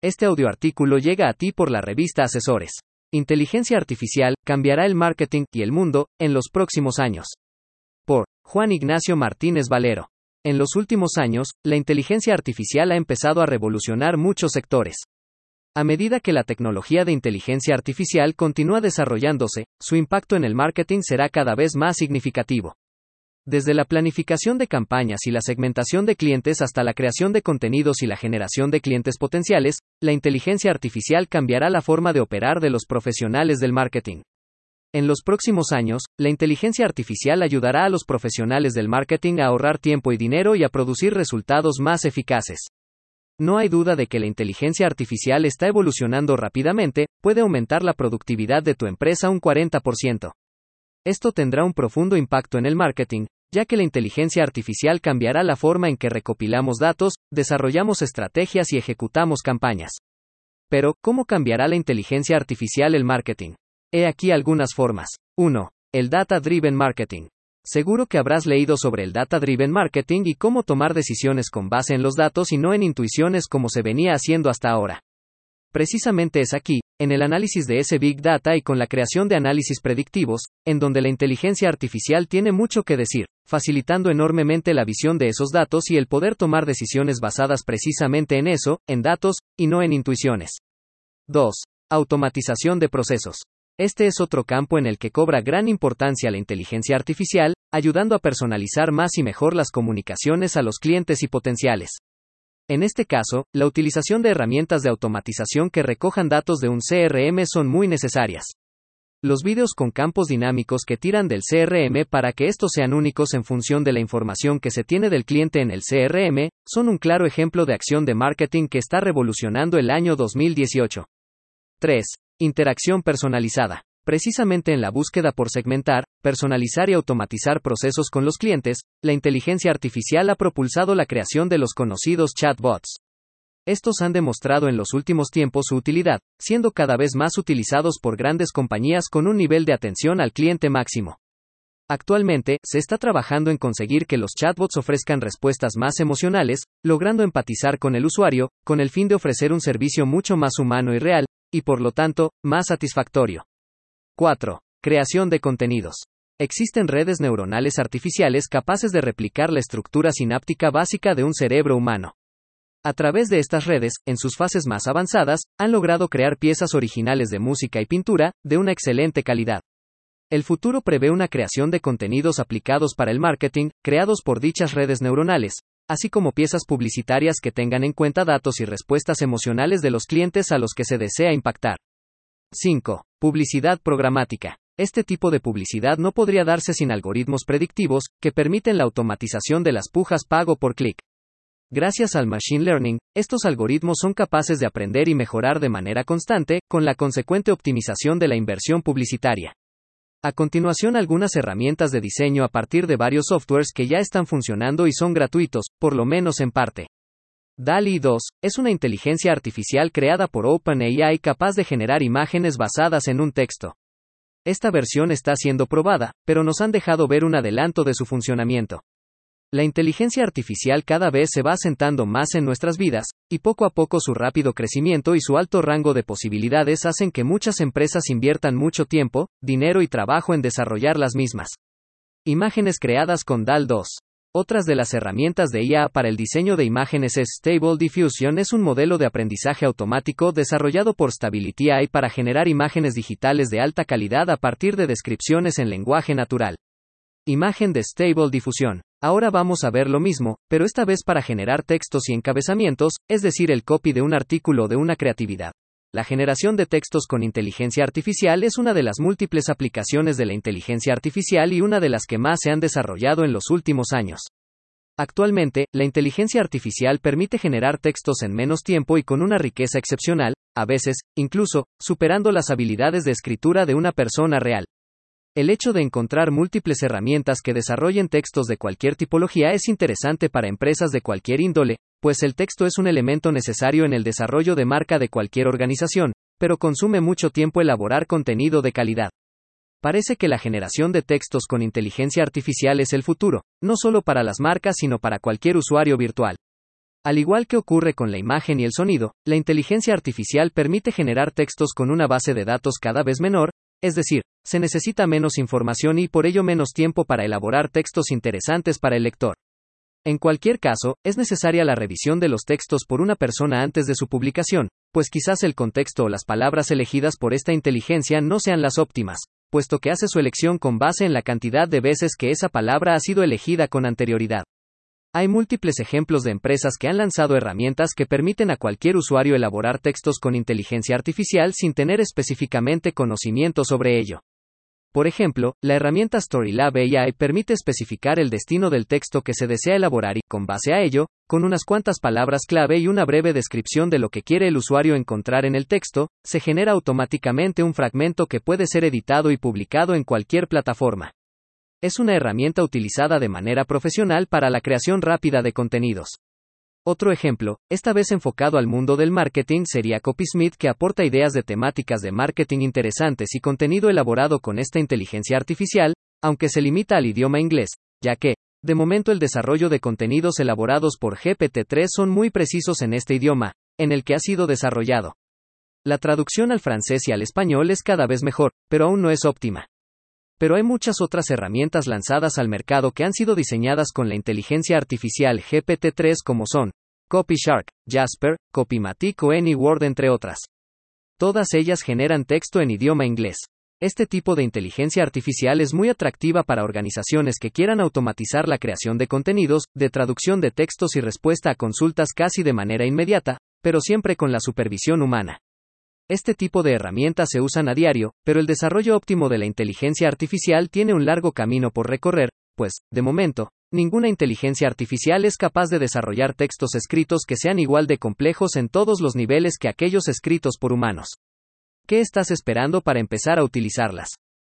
Este audioartículo llega a ti por la revista Asesores. Inteligencia artificial cambiará el marketing y el mundo en los próximos años. Por Juan Ignacio Martínez Valero. En los últimos años, la inteligencia artificial ha empezado a revolucionar muchos sectores. A medida que la tecnología de inteligencia artificial continúa desarrollándose, su impacto en el marketing será cada vez más significativo. Desde la planificación de campañas y la segmentación de clientes hasta la creación de contenidos y la generación de clientes potenciales, la inteligencia artificial cambiará la forma de operar de los profesionales del marketing. En los próximos años, la inteligencia artificial ayudará a los profesionales del marketing a ahorrar tiempo y dinero y a producir resultados más eficaces. No hay duda de que la inteligencia artificial está evolucionando rápidamente, puede aumentar la productividad de tu empresa un 40%. Esto tendrá un profundo impacto en el marketing, ya que la inteligencia artificial cambiará la forma en que recopilamos datos, desarrollamos estrategias y ejecutamos campañas. Pero, ¿cómo cambiará la inteligencia artificial el marketing? He aquí algunas formas. 1. El Data Driven Marketing. Seguro que habrás leído sobre el Data Driven Marketing y cómo tomar decisiones con base en los datos y no en intuiciones como se venía haciendo hasta ahora. Precisamente es aquí, en el análisis de ese Big Data y con la creación de análisis predictivos, en donde la inteligencia artificial tiene mucho que decir, facilitando enormemente la visión de esos datos y el poder tomar decisiones basadas precisamente en eso, en datos, y no en intuiciones. 2. Automatización de procesos. Este es otro campo en el que cobra gran importancia la inteligencia artificial, ayudando a personalizar más y mejor las comunicaciones a los clientes y potenciales. En este caso, la utilización de herramientas de automatización que recojan datos de un CRM son muy necesarias. Los vídeos con campos dinámicos que tiran del CRM para que estos sean únicos en función de la información que se tiene del cliente en el CRM, son un claro ejemplo de acción de marketing que está revolucionando el año 2018. 3. Interacción personalizada. Precisamente en la búsqueda por segmentar, personalizar y automatizar procesos con los clientes, la inteligencia artificial ha propulsado la creación de los conocidos chatbots. Estos han demostrado en los últimos tiempos su utilidad, siendo cada vez más utilizados por grandes compañías con un nivel de atención al cliente máximo. Actualmente, se está trabajando en conseguir que los chatbots ofrezcan respuestas más emocionales, logrando empatizar con el usuario, con el fin de ofrecer un servicio mucho más humano y real, y por lo tanto, más satisfactorio. 4. Creación de contenidos. Existen redes neuronales artificiales capaces de replicar la estructura sináptica básica de un cerebro humano. A través de estas redes, en sus fases más avanzadas, han logrado crear piezas originales de música y pintura, de una excelente calidad. El futuro prevé una creación de contenidos aplicados para el marketing, creados por dichas redes neuronales, así como piezas publicitarias que tengan en cuenta datos y respuestas emocionales de los clientes a los que se desea impactar. 5. Publicidad programática. Este tipo de publicidad no podría darse sin algoritmos predictivos, que permiten la automatización de las pujas pago por clic. Gracias al Machine Learning, estos algoritmos son capaces de aprender y mejorar de manera constante, con la consecuente optimización de la inversión publicitaria. A continuación algunas herramientas de diseño a partir de varios softwares que ya están funcionando y son gratuitos, por lo menos en parte. DALI 2 es una inteligencia artificial creada por OpenAI capaz de generar imágenes basadas en un texto. Esta versión está siendo probada, pero nos han dejado ver un adelanto de su funcionamiento. La inteligencia artificial cada vez se va asentando más en nuestras vidas, y poco a poco su rápido crecimiento y su alto rango de posibilidades hacen que muchas empresas inviertan mucho tiempo, dinero y trabajo en desarrollar las mismas. Imágenes creadas con DAL 2. Otras de las herramientas de IA para el diseño de imágenes es Stable Diffusion es un modelo de aprendizaje automático desarrollado por Stability AI para generar imágenes digitales de alta calidad a partir de descripciones en lenguaje natural. Imagen de Stable Diffusion. Ahora vamos a ver lo mismo, pero esta vez para generar textos y encabezamientos, es decir, el copy de un artículo de una creatividad. La generación de textos con inteligencia artificial es una de las múltiples aplicaciones de la inteligencia artificial y una de las que más se han desarrollado en los últimos años. Actualmente, la inteligencia artificial permite generar textos en menos tiempo y con una riqueza excepcional, a veces, incluso, superando las habilidades de escritura de una persona real. El hecho de encontrar múltiples herramientas que desarrollen textos de cualquier tipología es interesante para empresas de cualquier índole, pues el texto es un elemento necesario en el desarrollo de marca de cualquier organización, pero consume mucho tiempo elaborar contenido de calidad. Parece que la generación de textos con inteligencia artificial es el futuro, no solo para las marcas sino para cualquier usuario virtual. Al igual que ocurre con la imagen y el sonido, la inteligencia artificial permite generar textos con una base de datos cada vez menor, es decir, se necesita menos información y por ello menos tiempo para elaborar textos interesantes para el lector. En cualquier caso, es necesaria la revisión de los textos por una persona antes de su publicación, pues quizás el contexto o las palabras elegidas por esta inteligencia no sean las óptimas, puesto que hace su elección con base en la cantidad de veces que esa palabra ha sido elegida con anterioridad. Hay múltiples ejemplos de empresas que han lanzado herramientas que permiten a cualquier usuario elaborar textos con inteligencia artificial sin tener específicamente conocimiento sobre ello. Por ejemplo, la herramienta Storylab AI permite especificar el destino del texto que se desea elaborar y, con base a ello, con unas cuantas palabras clave y una breve descripción de lo que quiere el usuario encontrar en el texto, se genera automáticamente un fragmento que puede ser editado y publicado en cualquier plataforma. Es una herramienta utilizada de manera profesional para la creación rápida de contenidos. Otro ejemplo, esta vez enfocado al mundo del marketing, sería Copysmith que aporta ideas de temáticas de marketing interesantes y contenido elaborado con esta inteligencia artificial, aunque se limita al idioma inglés, ya que, de momento el desarrollo de contenidos elaborados por GPT-3 son muy precisos en este idioma, en el que ha sido desarrollado. La traducción al francés y al español es cada vez mejor, pero aún no es óptima. Pero hay muchas otras herramientas lanzadas al mercado que han sido diseñadas con la inteligencia artificial GPT-3 como son CopyShark, Jasper, Copymatic o AnyWord entre otras. Todas ellas generan texto en idioma inglés. Este tipo de inteligencia artificial es muy atractiva para organizaciones que quieran automatizar la creación de contenidos, de traducción de textos y respuesta a consultas casi de manera inmediata, pero siempre con la supervisión humana. Este tipo de herramientas se usan a diario, pero el desarrollo óptimo de la inteligencia artificial tiene un largo camino por recorrer, pues, de momento, ninguna inteligencia artificial es capaz de desarrollar textos escritos que sean igual de complejos en todos los niveles que aquellos escritos por humanos. ¿Qué estás esperando para empezar a utilizarlas?